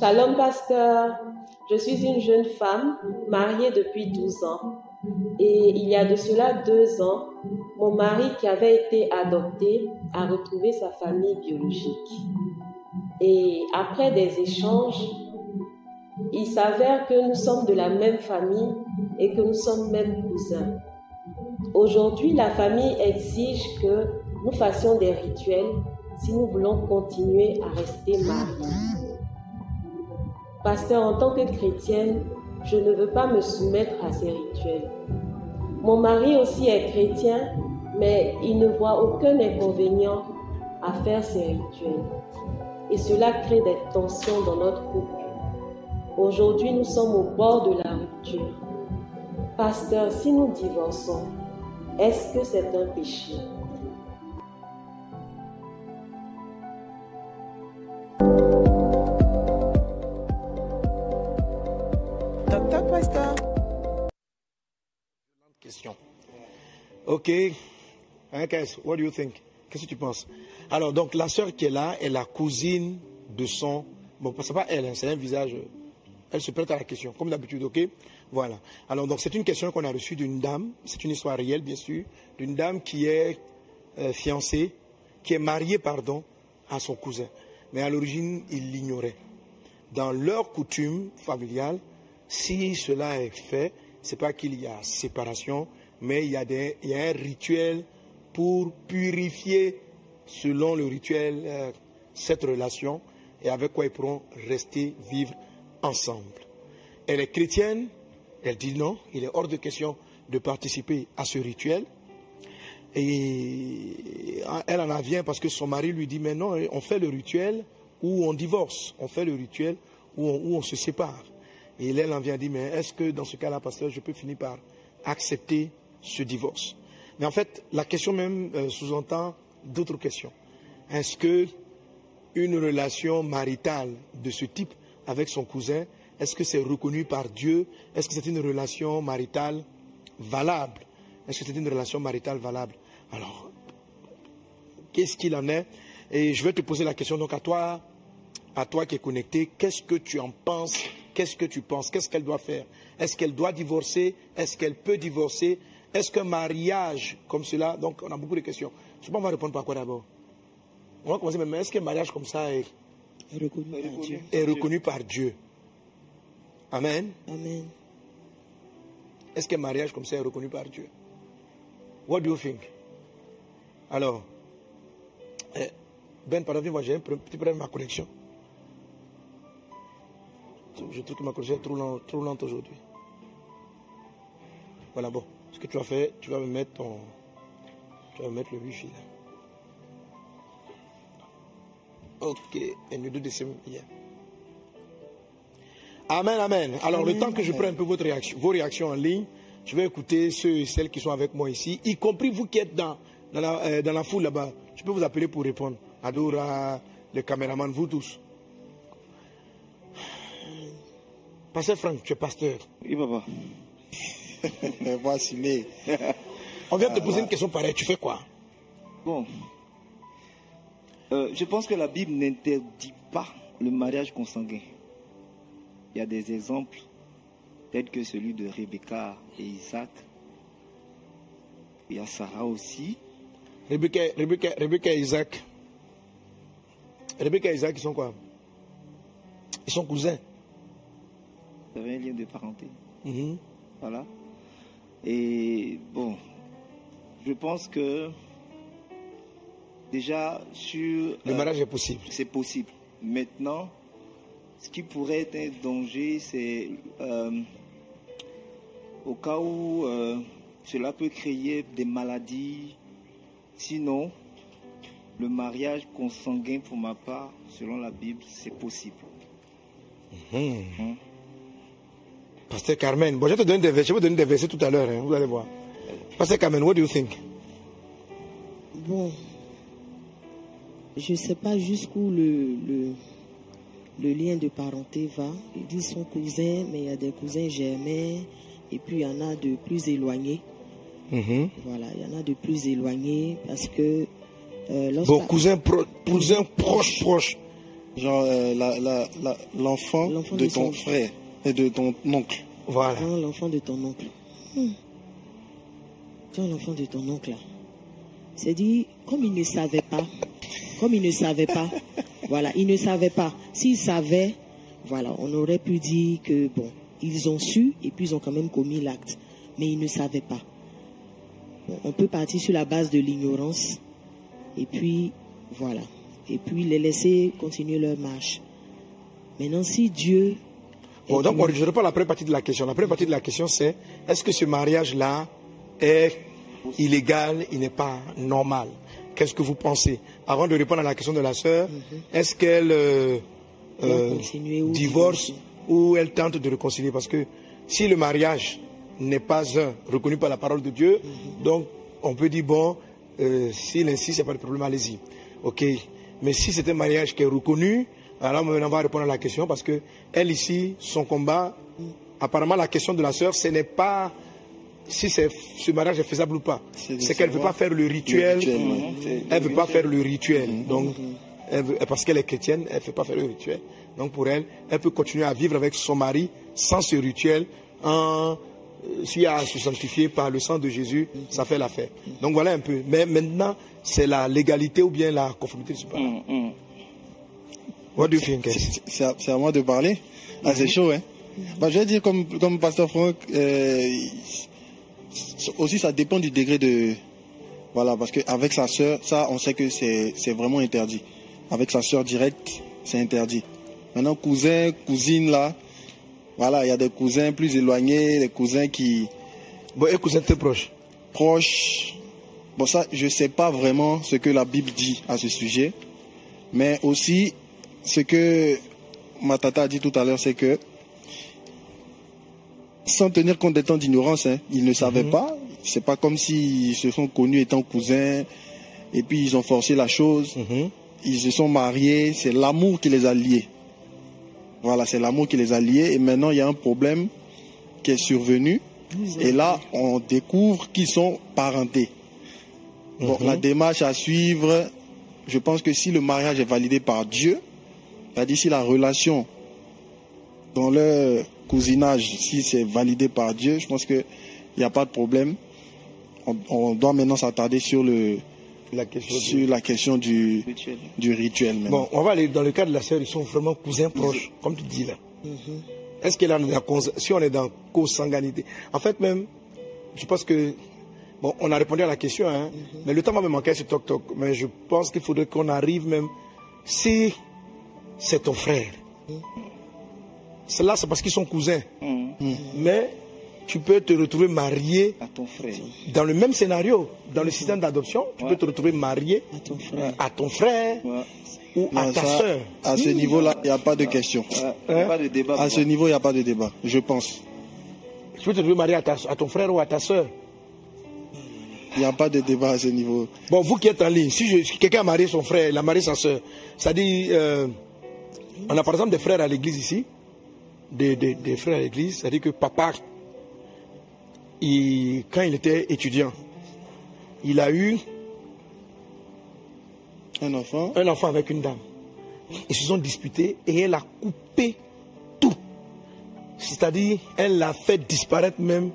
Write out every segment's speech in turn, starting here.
Shalom, pasteur. Je suis une jeune femme mariée depuis 12 ans. Et il y a de cela deux ans, mon mari qui avait été adopté a retrouvé sa famille biologique. Et après des échanges, il s'avère que nous sommes de la même famille et que nous sommes même cousins. Aujourd'hui, la famille exige que nous fassions des rituels si nous voulons continuer à rester mariés. Pasteur, en tant que chrétienne, je ne veux pas me soumettre à ces rituels. Mon mari aussi est chrétien, mais il ne voit aucun inconvénient à faire ces rituels. Et cela crée des tensions dans notre couple. Aujourd'hui, nous sommes au bord de la rupture. Pasteur, si nous divorçons, est-ce que c'est un péché? Ok. Hein, what do you think? Qu'est-ce que tu penses? Alors, donc, la sœur qui est là est la cousine de son. Bon, c'est pas elle, hein, c'est un visage. Elle se prête à la question, comme d'habitude, ok? Voilà. Alors, donc, c'est une question qu'on a reçue d'une dame. C'est une histoire réelle, bien sûr. D'une dame qui est euh, fiancée, qui est mariée, pardon, à son cousin. Mais à l'origine, il l'ignorait. Dans leur coutume familiale, si cela est fait, c'est pas qu'il y a séparation, mais il y a, un rituel pour purifier, selon le rituel, euh, cette relation et avec quoi ils pourront rester vivre ensemble. Elle est chrétienne, elle dit non, il est hors de question de participer à ce rituel. Et elle en vient parce que son mari lui dit, mais non, on fait le rituel où on divorce, on fait le rituel où on, on se sépare. Et elle en vient dire, mais est-ce que dans ce cas-là, pasteur, je peux finir par accepter ce divorce. Mais en fait, la question même euh, sous-entend d'autres questions. Est-ce que une relation maritale de ce type avec son cousin, est-ce que c'est reconnu par Dieu? Est-ce que c'est une relation maritale valable? Est-ce que c'est une relation maritale valable? Alors, qu'est-ce qu'il en est? Et je vais te poser la question donc à toi, à toi qui es connecté, qu'est-ce que tu en penses? Qu'est-ce que tu penses? Qu'est-ce qu'elle doit faire? Est-ce qu'elle doit divorcer? Est-ce qu'elle peut divorcer? Est-ce qu'un mariage comme cela Donc, on a beaucoup de questions. Je sais pas, on va répondre par quoi d'abord? On va commencer, mais est-ce qu'un mariage comme ça est reconnu, par Dieu. est reconnu par Dieu? Amen. Amen. Est-ce qu'un mariage comme ça est reconnu par Dieu? What do you think? Alors, eh, Ben, pardon, moi j'ai un petit problème avec ma connexion. Je trouve que ma connexion est trop, lente, trop lente aujourd'hui. Voilà, bon. Ce que tu vas faire, tu vas me mettre ton. Tu vas me mettre le wifi là. Ok, and you do. Amen, amen. Alors, le temps que je prends un peu votre réaction, vos réactions en ligne, je vais écouter ceux et celles qui sont avec moi ici, y compris vous qui êtes dans, dans, la, euh, foule là-bas. Je peux vous appeler pour répondre. Adora, le caméraman, vous tous. Pasteur Franck, tu es pasteur. Oui, papa. Voici mais. On vient te poser une question pareille, tu fais quoi? Bon. Euh, je pense que la Bible n'interdit pas le mariage consanguin. Il y a des exemples, tels que celui de Rebecca et Isaac. Il y a Sarah aussi. Rebecca, Rebecca, Rebecca et Isaac. Rebecca et Isaac, ils sont quoi? Ils sont cousins. Vous avez un lien de parenté. Mhm. Voilà. Et bon, je pense que déjà sur... Le euh, mariage est possible. c'est possible. Maintenant, ce qui pourrait être un danger, c'est euh, au cas où euh, cela peut créer des maladies. Sinon, le mariage consanguin, pour ma part, selon la Bible, c'est possible. Mhm. Pasteur Carmen, bon, je vais te donner des versets, je vais te donner des versets tout à l'heure, hein, vous allez voir. Pasteur Carmen, what do you think? Bon, je ne sais pas jusqu'où le, le, le lien de parenté va. Il dit son cousin, mais il y a des cousins germains, et puis il y en a de plus éloignés. Mhm. Voilà, il y en a de plus éloignés parce que euh, Bon, cousin, pro, cousin proche, proche. Genre euh, la- la- la- l'enfant de de ton son- frère et de ton oncle. Voilà. Quand l'enfant de ton oncle. Hmm. Quand l'enfant de ton oncle, là. C'est dit, comme il ne savait pas, comme il ne savait pas, voilà, il ne savait pas. S'il savait, voilà, on aurait pu dire que, bon, ils ont su et puis ils ont quand même commis l'acte. Mais ils ne savaient pas. Bon, on peut partir sur la base de l'ignorance et puis, voilà. Et puis les laisser continuer leur marche. Maintenant, si Dieu. Bon, donc, je reprends la première partie de la question. La première partie de la question, c'est est-ce que ce mariage-là est illégal, il n'est pas normal? Qu'est-ce que vous pensez? Avant de répondre à la question de la sœur, est-ce qu'elle euh, euh, divorce ou elle tente de réconcilier? Parce que si le mariage n'est pas un reconnu par la parole de Dieu, donc on peut dire, bon, euh, s'il insiste, il n'y a pas de problème, allez-y. Ok. Mais si c'est un mariage qui est reconnu, alors maintenant on va répondre à la question parce que elle ici, son combat, apparemment la question de la sœur, ce n'est pas si c'est- ce mariage est faisable ou pas. C'est qu'elle ne veut pas faire le rituel. le rituel, ouais. Mhm. C'est- Elle ne veut pas faire le rituel. Donc, elle veut- parce qu'elle est chrétienne, elle ne fait pas faire le rituel. Donc pour elle, elle peut continuer à vivre avec son mari sans ce rituel. En, euh, s'il y a à se sanctifier par le sang de Jésus, ça fait l'affaire. Donc voilà un peu. Mais maintenant, c'est la légalité ou bien la conformité du. What do you think? Kes? C'est- à, moi de parler. Ah, c'est chaud, hein. Bah, je vais dire comme, comme Pasteur Franck, euh, aussi ça dépend du degré de... Voilà, parce qu'avec sa sœur, ça, on sait que c'est c'est vraiment interdit. Avec sa sœur directe, c'est interdit. Maintenant, cousin, cousine, là, voilà, il y a des cousins plus éloignés, des cousins qui Bon, et cousin très proche? proches. Bon, ça, je ne sais pas vraiment ce que la Bible dit à ce sujet. Mais aussi, ce que ma tata a dit tout à l'heure, c'est que, sans tenir compte des temps d'ignorance, hein, ils ne savaient pas. C'est pas comme s'ils se sont connus étant cousins et puis ils ont forcé la chose. Mhm. Ils se sont mariés. C'est l'amour qui les a liés. Voilà, c'est l'amour qui les a liés. Et maintenant, il y a un problème qui est survenu. Et là, on découvre qu'ils sont parentés. Bon, la démarche à suivre, je pense que si le mariage est validé par Dieu, c'est-à-dire si la relation dans le cousinage, si c'est validé par Dieu, je pense qu'il n'y a pas de problème. On, on doit maintenant s'attarder sur, le, La question. sur la question du, Rituel. du rituel. Bon, on va aller dans le cas de la sœur, ils sont vraiment cousins proches, comme tu dis là. Est-ce qu'elle a la cons- si on est dans co-sanguinité? En fait, même, je pense que bon, on a répondu à la question, hein, mais le temps va me manquer ce toc toc. Mais je pense qu'il faudrait qu'on arrive même si c'est ton frère. Cela, c'est parce qu'ils sont cousins. Mm. Mais tu peux te retrouver marié À ton frère. dans le même scénario, dans le système d'adoption. Tu peux te retrouver marié À ton frère. à ton frère Ouais. ou à ta ça, soeur. à ce niveau-là, il n'y a pas de question. Il a pas de débat. À pour ce niveau, il n'y a pas de débat, je pense. Tu peux te retrouver marié à, ta- à ton frère ou à ta soeur. Il n'y a pas de débat à ce niveau. Bon, vous qui êtes en ligne, si, si quelqu'un a marié son frère, il a marié sa soeur, c'est-à-dire, euh, on a par exemple des frères à l'église ici, des, des- des frères à l'église, c'est-à-dire que papa, il- quand il était étudiant, il a eu Un enfant, un enfant avec une dame. Ils se sont disputés et elle a coupé tout. C'est-à-dire, elle l'a fait disparaître même.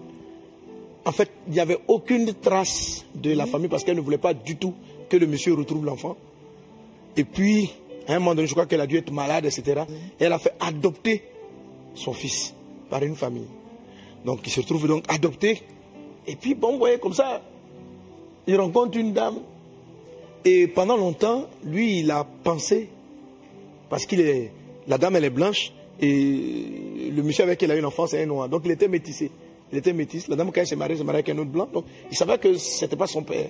En fait, il n'y avait aucune trace de la famille parce qu'elle ne voulait pas du tout que le monsieur retrouve l'enfant. Et puis, à un moment donné, je crois qu'elle a dû être malade, etc. Et elle a fait adopter son fils par une famille. Donc, il se retrouve donc adopté. Et puis, bon, vous voyez, comme ça, il rencontre une dame et pendant longtemps, lui, il a pensé, parce qu'il est, la dame, elle est blanche, et le monsieur avec qui il a eu une enfant, c'est un noir. Donc il était métissé. Il était métisse. La dame, quand elle s'est mariée, s'est mariée avec un autre blanc. Donc il savait que c'était pas son père.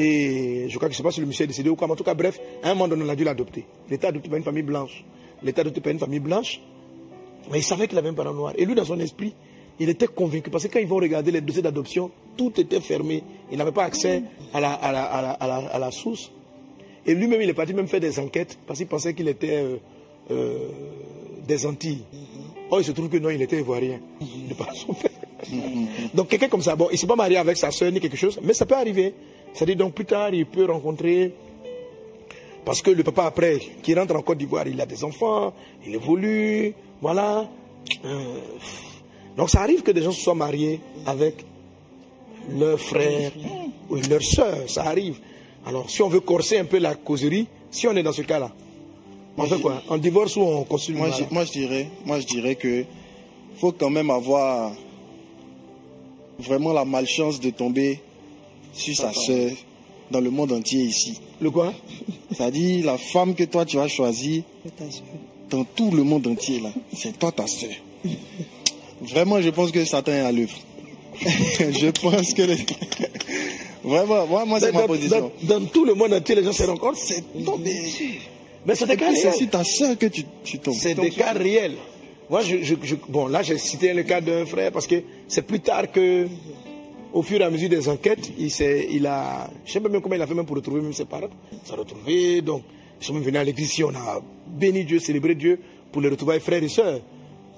Et je crois que je sais pas si le monsieur est décédé ou quoi, mais en tout cas, bref, à un moment donné, on a dû l'adopter. Il était adopté par une famille blanche. Il était adopté par une famille blanche, mais il savait qu'il avait un parent noir. Et lui, dans son esprit, il était convaincu. Parce que quand ils vont regarder les dossiers d'adoption, tout était fermé. Il n'avait pas accès à la, à la, à la, à la, à la source. Et lui-même, il est parti même faire des enquêtes parce qu'il pensait qu'il était euh, euh, des Antilles. Or, il se trouve que non, il était ivoirien. De par son père. donc, quelqu'un comme ça, bon, il ne s'est pas marié avec sa soeur ni quelque chose, mais ça peut arriver. C'est-à-dire, donc, plus tard, il peut rencontrer Parce que le papa, après, qui rentre en Côte d'Ivoire, il a des enfants, il évolue, voilà. Euh, donc ça arrive que des gens se soient mariés avec leur frère ou leur soeur, ça arrive. Alors si on veut corser un peu la causerie, si on est dans ce cas-là, on fait quoi? On divorce ou on continue Moi, je, moi, je dirais, moi, je dirais que faut quand même avoir vraiment la malchance de tomber sur sa soeur dans le monde entier ici. Le quoi? C'est-à-dire la femme que toi tu as choisie dans tout le monde entier là, c'est toi ta soeur. Vraiment, je pense que Satan est à l'œuvre. je pense que vraiment, moi, moi c'est ma position. dans- dans tout le monde entier, les gens se rencontrent. C'est. Mais c'est des cas C'est réels. sur ta soeur que tu, tu tombes. C'est des cas réels. Moi, je, je- je- bon, là, j'ai cité le cas d'un frère parce que c'est plus tard que, au fur et à mesure des enquêtes, il, il a, je sais pas même comment il a fait même pour retrouver même ses parents. Il s'est retrouvé, donc, ils sont même venus à l'église ici, on a béni Dieu, célébré Dieu pour les retrouver frères et sœurs.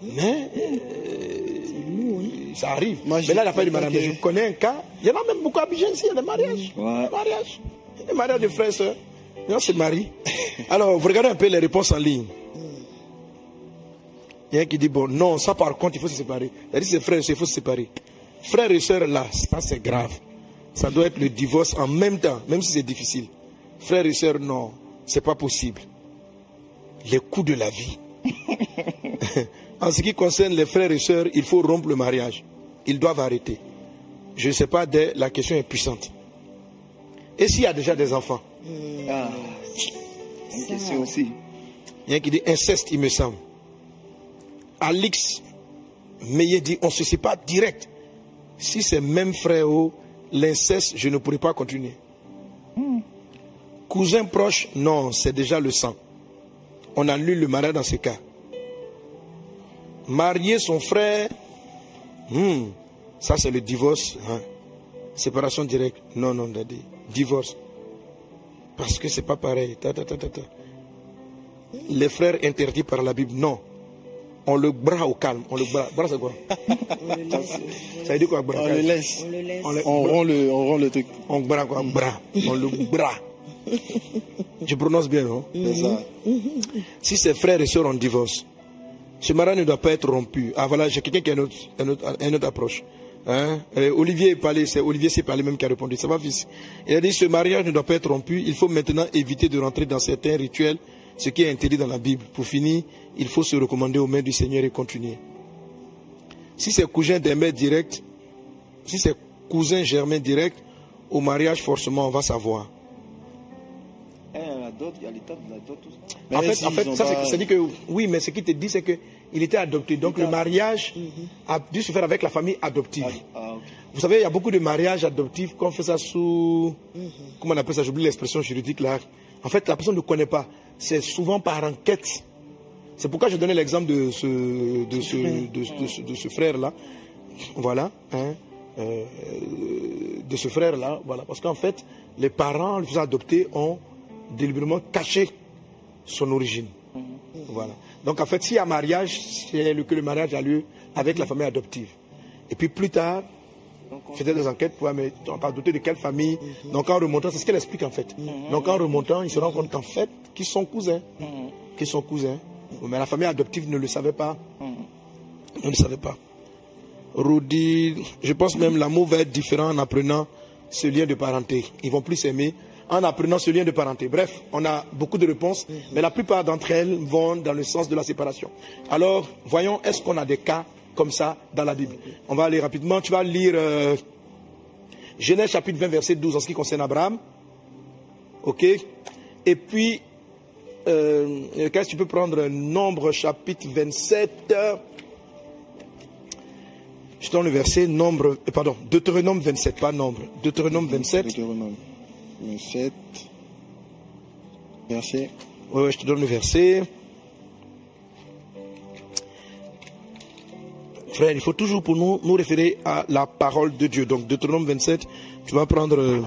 Mais, euh, ça arrive. Moi, Mais là, pas de crois mariage. Je connais un cas, il y en a même beaucoup à Abidjan ici, il y a des mariages. Ouais. Des mariages. Il y a Des mariages de frères et sœurs. Les gens se marient. Alors, vous regardez un peu les réponses en ligne. Il y a un qui dit, bon, non, ça par contre, il faut se séparer. Il a dit, c'est frère et il faut se séparer. Frères et sœurs, là, ça c'est grave. Ça doit être le divorce en même temps, même si c'est difficile. Frères et sœurs, non, c'est pas possible. Les coups de la vie. en ce qui concerne les frères et sœurs, il faut rompre le mariage. Ils doivent arrêter. Je ne sais pas, dès- la question est puissante. Et s'il y a déjà des enfants? Ah, une question aussi. Il y en a qui dit inceste, il me semble. Alix Meillet dit on se sépare direct. Si c'est même frère, oh, l'inceste, je ne pourrais pas continuer. Cousin proche, non, c'est déjà le sang. On annule le mariage dans ce cas. Marier son frère, hmm, ça c'est le divorce. hein. Séparation directe. Non, non, daddy. Divorce. Parce que c'est pas pareil. Les frères interdits par la Bible, non. On le bras au calme. On le bras. Bras, c'est quoi? Ça veut dire quoi, bras? On le laisse. On le laisse. On le- On rend le, on rend le truc. On bras quoi? Bras. On le bras. Je prononce bien, non? C'est ça. Si ses frères et sœurs ont divorce, ce mariage ne doit pas être rompu. Ah voilà, j'ai quelqu'un qui a une autre, une autre- une autre approche. Hein? Euh, Olivier est parlé, c'est Olivier s'est parlé même qui a répondu. Ça va, fils Il a dit ce mariage ne doit pas être rompu. Il faut maintenant éviter de rentrer dans certains rituels, ce qui est interdit dans la Bible. Pour finir, il faut se recommander aux mains du Seigneur et continuer. Si c'est cousin d'un mère direct, si c'est cousin germain direct, au mariage, forcément, on va savoir. Eh, en fait, en ça, pas- c'est- que oui, mais ce qu'il te dit, c'est qu'il était adopté. Donc le mariage a dû se faire avec la famille adoptive. Ah, ok. Vous savez, il y a beaucoup de mariages adoptifs qu'on fait ça sous. Comment on appelle ça J'oublie l'expression juridique là. En fait, la personne ne connaît pas. C'est souvent par enquête. C'est pourquoi je donnais l'exemple de ce, de ce, de, de ce, de ce frère-là. Voilà. Hein, euh, de ce frère-là. Voilà. Parce qu'en fait, les parents, le faisant adopter, ont délibérément caché son origine. Voilà. Donc en fait, s'il y a mariage, c'est que le mariage a lieu avec la famille adoptive. Et puis plus tard, faisait des enquêtes pour on t'a doté de quelle famille. Donc en remontant, c'est ce qu'elle explique en fait. Donc en remontant, il se rend compte qu'en fait, qu'ils sont cousins. Qu'ils sont cousins. Mais la famille adoptive ne le savait pas. Ne le savait pas. Rudy, je pense même l'amour va être différent en apprenant ce lien de parenté. Ils vont plus s'aimer en apprenant ce lien de parenté. Bref, on a beaucoup de réponses, mais la plupart d'entre elles vont dans le sens de la séparation. Alors, voyons, est-ce qu'on a des cas comme ça dans la Bible On va aller rapidement. Tu vas lire euh, Genèse chapitre 20, verset 12 en ce qui concerne Abraham. OK Et puis, euh, qu'est-ce que tu peux prendre? Nombre chapitre 27. Je donne le verset nombre, euh, pardon, Deutéronome 27, pas nombre. Deutéronome 27. Deutéronome 27, verset. Ouais, je te donne le verset. Il faut toujours pour nous nous référer à la parole de Dieu. Donc, Deutéronome 27, tu vas prendre. euh,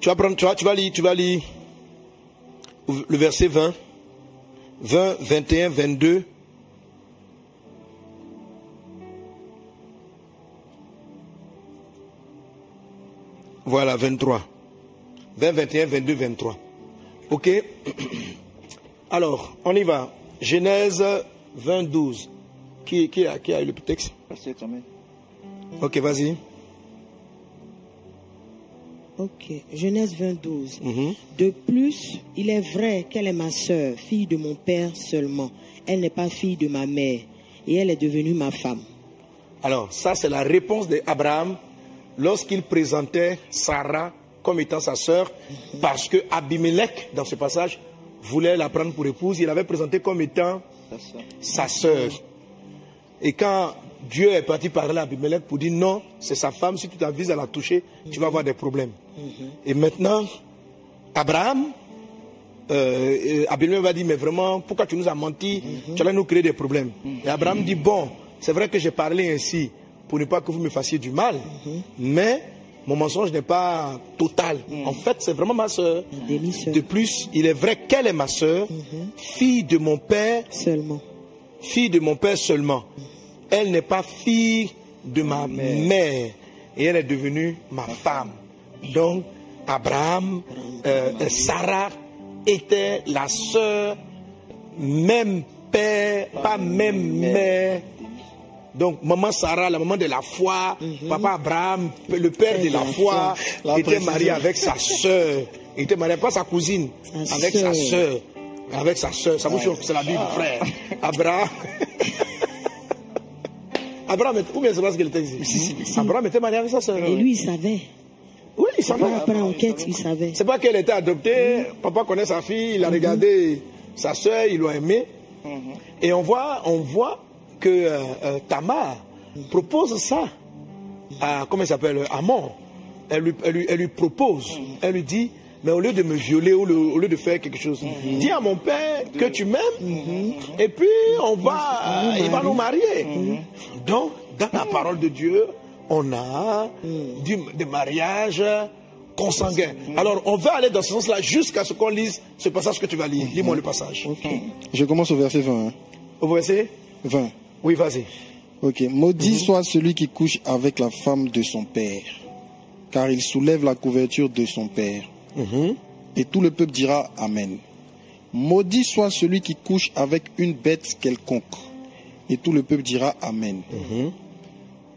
Tu vas prendre, tu vas, tu vas lire, tu vas lire le verset 20, 20, 21, 22. Voilà, 23. 20, 21, 22, 23. Ok? Alors, on y va. Genèse 20, 12. Qui, qui, a, qui a eu le texte? Pasteur Thomas. Ok, vas-y. Ok, Genèse 22. Mhm. De plus, il est vrai qu'elle est ma sœur, fille de mon père seulement. Elle n'est pas fille de ma mère, et elle est devenue ma femme. Alors, ça, c'est la réponse d'Abraham lorsqu'il présentait Sarah comme étant sa sœur, parce que Abimelech, dans ce passage, voulait la prendre pour épouse. Il l'avait présenté comme étant sa sœur. Et quand Dieu est parti parler à Abimelech pour dire non, c'est sa femme, si tu t'avises à la toucher, tu vas avoir des problèmes. Et maintenant, Abraham, euh, Abimelech va dire, mais vraiment, pourquoi tu nous as menti? Tu allais nous créer des problèmes. Et Abraham dit, bon, c'est vrai que j'ai parlé ainsi pour ne pas que vous me fassiez du mal, mais mon mensonge n'est pas total. En fait, c'est vraiment ma soeur. De plus, il est vrai qu'elle est ma soeur, fille de mon père seulement. fille de mon père seulement. Elle n'est pas fille de ma mère. Et elle est devenue ma femme. Donc, Abraham, euh, Sarah était la sœur, même père, pas même mère. Donc, maman Sarah, la maman de la foi, papa Abraham, le père de la foi, La était marié avec sa sœur. Il était marié, pas sa cousine, Sa avec sa sœur. sœur. Avec sa sœur. Ça vous choque, c'est la Bible, frère. Abraham. Abraham, était- ou bien c'est parce qu'il était ici? Abraham était marié avec sa sœur. Et lui, il savait. Oui, il savait. Après, enquête, il savait. C'est pas qu'elle était adoptée, papa connaît sa fille, il a regardé sa soeur, il l'a aimé. Et on voit, on voit que euh, euh, Tamar propose ça à, comment il s'appelle, Amon. Elle lui, elle, lui, elle lui propose, elle lui dit, mais au lieu de me violer, au lieu, au lieu de faire quelque chose, dis à mon père que tu m'aimes, et puis on va, il va nous marier. Donc, dans la parole de Dieu, on a du, des mariages consanguins. Alors, on va aller dans ce sens-là jusqu'à ce qu'on lise ce passage que tu vas lire. Lis-moi le passage. Je commence au verset 20. hein. Vous voyez 20. Oui, vas-y. Ok. Maudit soit celui qui couche avec la femme de son père, car il soulève la couverture de son père. Et tout le peuple dira Amen. Maudit soit celui qui couche avec une bête quelconque. Et tout le peuple dira Amen.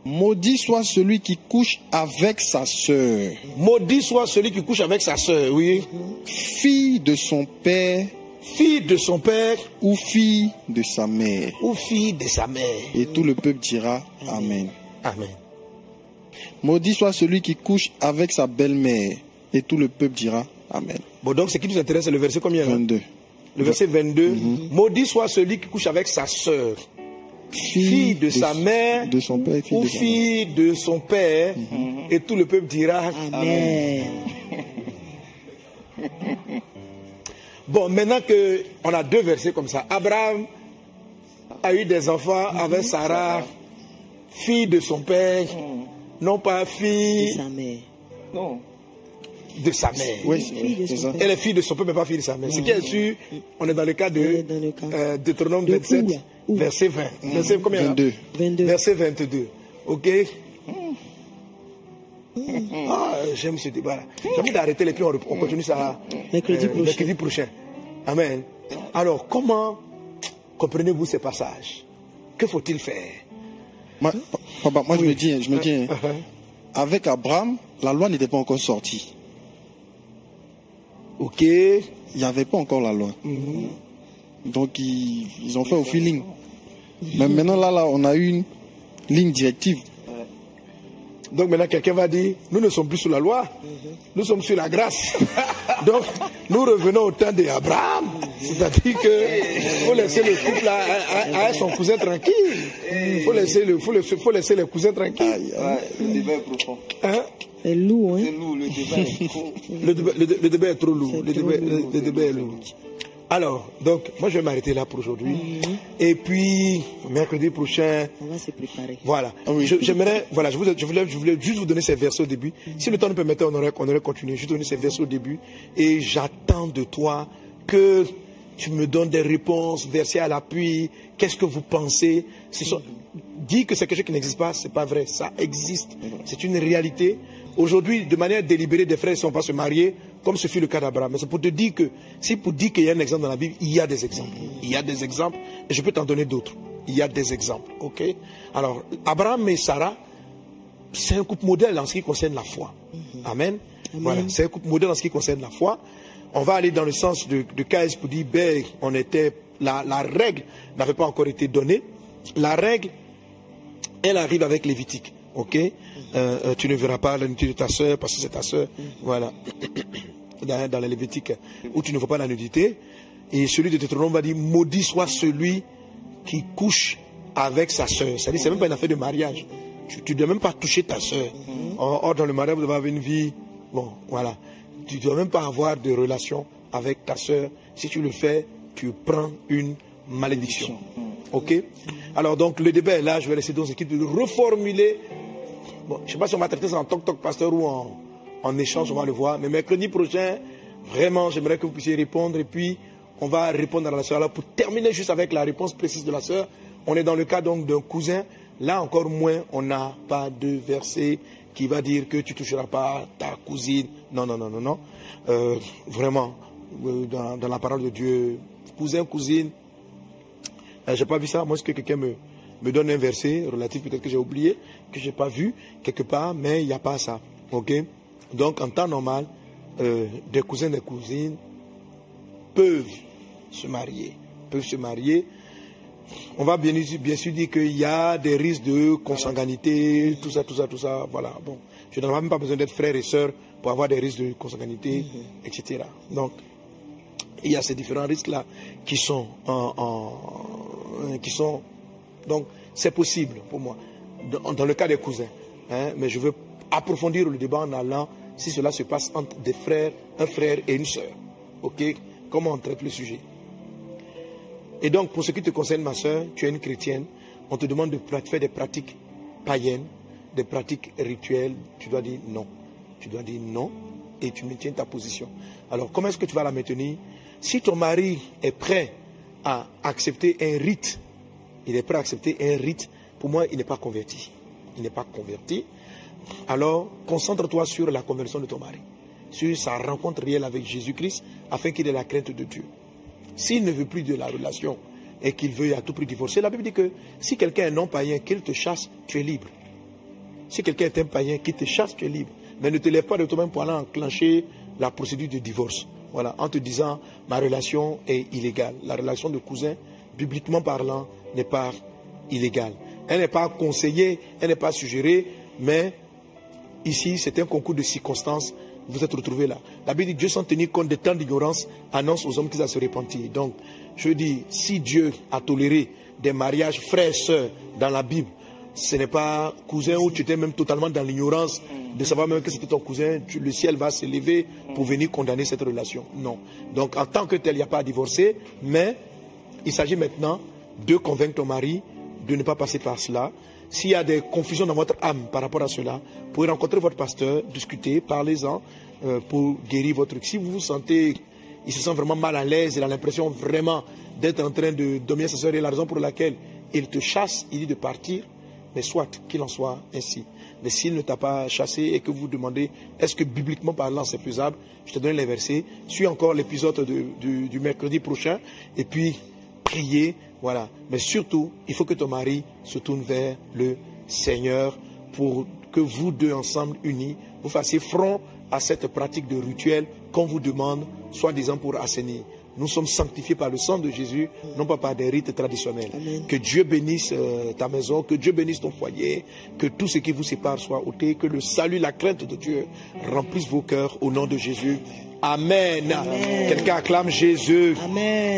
Maudit soit celui qui couche avec sa sœur, Maudit soit celui qui couche avec sa sœur, oui. fille de son père Fille de son père ou fille de sa mère. ou fille de sa mère. Et tout le peuple dira Amen. Amen. Maudit soit celui qui couche avec sa belle-mère. Et tout le peuple dira Amen. Bon, donc ce qui nous intéresse, c'est le verset combien là? 22. Le verset 22. Maudit soit celui qui couche avec sa sœur, fille de, sa mère de son père et fille ou de fille de son père. Et tout le peuple dira Amen. Bon, maintenant que on a deux versets comme ça, Abraham a eu des enfants avec Sarah, fille de son père, non pas fille sa mère. Non. de sa mère. Oui, de. Elle est fille de son père, mais pas fille de sa mère. Ce qui est sûr, on est dans le cas de est dans le cas. euh, Deutéronome De 27, où, là Où verset 20. Verset combien là 22. 22. Verset 22. Ok Ah, j'aime ce débat-là. J'ai envie d'arrêter les puis on, on continue ça Mercredi prochain. mercredi prochain. Amen. Alors, comment comprenez-vous ces passages? Que faut-il faire? Moi, papa, moi je me dis, je me dis, hein, avec Abraham, la loi n'était pas encore sortie. Ok Il n'y avait pas encore la loi. Donc ils, ils ont fait au feeling. Mais maintenant là, là, on a eu une ligne directive. Donc maintenant, quelqu'un va dire, nous ne sommes plus sous la loi, nous sommes sur la grâce. Donc, nous revenons au temps d'Abraham. C'est-à-dire que faut laisser le couple à, à- à son cousin tranquille. faut laisser le, faut, le- faut laisser les cousins tranquilles. Ouais, le débat est profond. Hein? C'est lourd, C'est hein. lourd, le débat est trop. Le, débat, le dé- le débat est trop lourd. C'est Le trop débat, le- lourd. le débat est lourd. Alors, donc, moi je vais m'arrêter là pour aujourd'hui. Et puis, mercredi prochain, On va se préparer. Voilà. Ah oui. J'aimerais, voilà, je, vous- je voulais, je voulais juste vous donner ces versets au début. Si le temps nous permettait, on aurait, on aurait continué. Juste donner ces versets au début. Et j'attends de toi que tu me donnes des réponses, versets à l'appui. Qu'est-ce que vous pensez? Ce sont- Dis que c'est quelque chose qui n'existe pas, c'est pas vrai. Ça existe. C'est une réalité. Aujourd'hui, de manière délibérée, des frères ne sont pas se marier, comme ce fut le cas d'Abraham. Mais c'est pour te dire que, c'est pour dire qu'il y a un exemple dans la Bible, il y a des exemples. Il y a des exemples, et je peux t'en donner d'autres. Il y a des exemples, ok? Alors, Abraham et Sarah, c'est un couple modèle en ce qui concerne la foi. Amen. Voilà, c'est un couple modèle en ce qui concerne la foi. On va aller dans le sens de, de Caïs pour dire, ben, on était, la, la règle n'avait pas encore été donnée. La règle, elle arrive avec Lévitique. Ok? Euh, euh, Tu ne verras pas la nudité de ta soeur parce que c'est ta soeur. Voilà. Dans, dans la Lévitique, où tu ne vois pas la nudité. Et celui de Deutéronome va dire Maudit soit celui qui couche avec sa soeur. C'est-à-dire, c'est même pas une affaire de mariage. Tu ne dois même pas toucher ta soeur. Or, or, dans le mariage, vous devez avoir une vie. Bon, voilà. Tu ne dois même pas avoir de relation avec ta soeur. Si tu le fais, tu prends une malédiction. Ok Alors, donc, le débat est là. Je vais laisser d'autres équipes de le reformuler. Bon, je ne sais pas si on va traiter ça en toc-toc pasteur ou en, en échange, on va le voir. Mais mercredi prochain, vraiment, j'aimerais que vous puissiez répondre. Et puis, on va répondre à la soeur. Alors, pour terminer juste avec la réponse précise de la soeur, on est dans le cas donc d'un cousin. Là encore moins, on n'a pas de verset qui va dire que tu toucheras pas ta cousine. Non, non, non, non, non. Euh, vraiment, euh, dans, la parole de Dieu, cousin, cousine, j'ai pas vu ça. Moi, est-ce que quelqu'un me, me donne un verset relatif, peut-être que j'ai oublié, que j'ai pas vu quelque part, mais il n'y a pas ça. Ok? Donc, en temps normal, euh, des cousins, des cousines peuvent se marier, peuvent se marier. On va bien, bien sûr dire qu'il y a des risques de consanguinité, tout ça, tout ça, tout ça. Voilà. Bon, je n'ai même pas besoin d'être frère et sœur pour avoir des risques de consanguinité, etc. Donc, il y a ces différents risques-là qui sont en, en- qui sont donc c'est possible pour moi dans, le cas des cousins. hein, mais je veux approfondir le débat en allant si cela se passe entre des frères, un frère et une sœur. Ok? Comment on traite le sujet? Et donc pour ce qui te concerne, ma sœur, tu es une chrétienne. On te demande de faire des pratiques païennes, des pratiques rituelles. Tu dois dire non. Tu dois dire non et tu maintiens ta position. Alors comment est-ce que tu vas la maintenir? Si ton mari est prêt à accepter un rite, il est prêt à accepter un rite, pour moi, il n'est pas converti. Il n'est pas converti. Alors, concentre-toi sur la conversion de ton mari, sur sa rencontre réelle avec Jésus-Christ, afin qu'il ait la crainte de Dieu. S'il ne veut plus de la relation et qu'il veut à tout prix divorcer, la Bible dit que si quelqu'un est non-païen, qu'il te chasse, tu es libre. Si quelqu'un est un païen qui te chasse, tu es libre. Mais ne te lève pas de toi-même pour aller enclencher la procédure de divorce. Voilà, en te disant ma relation est illégale. La relation de cousin, bibliquement parlant, n'est pas illégale. Elle n'est pas conseillée, elle n'est pas suggérée, mais ici c'est un concours de circonstances. Vous êtes retrouvés là. La Bible dit Dieu sans tenir compte des temps d'ignorance annonce aux hommes qu'ils doivent se repentir. Donc, je dis, si Dieu a toléré des mariages frères-sœurs dans la Bible, ce n'est pas cousin où tu étais même totalement dans l'ignorance de savoir même que c'était ton cousin, le ciel va se lever pour venir condamner cette relation. Non. Donc en tant que tel, il n'y a pas à divorcer, mais il s'agit maintenant de convaincre ton mari de ne pas passer par cela. S'il y a des confusions dans votre âme par rapport à cela, vous pouvez rencontrer votre pasteur, discuter, parlez-en euh, pour guérir votre... Si vous vous sentez, il se sent vraiment mal à l'aise, il a l'impression vraiment d'être en train de dominer sa soeur et la raison pour laquelle il te chasse, il dit de partir, mais soit qu'il en soit ainsi. Mais s'il ne t'a pas chassé et que vous demandez est-ce que bibliquement parlant c'est faisable, je te donne les versets. Suis encore l'épisode de- du, du mercredi prochain et puis priez. Voilà. Mais surtout, il faut que ton mari se tourne vers le Seigneur pour que vous deux ensemble unis, vous fassiez front à cette pratique de rituel qu'on vous demande, soi-disant pour assainir. Nous sommes sanctifiés par le sang de Jésus, non pas par des rites traditionnels. Amen. Que Dieu bénisse euh, ta maison, que Dieu bénisse ton foyer, que tout ce qui vous sépare soit ôté, que le salut, la crainte de Dieu remplisse vos cœurs au nom de Jésus. Amen. Quelqu'un acclame Jésus. Amen.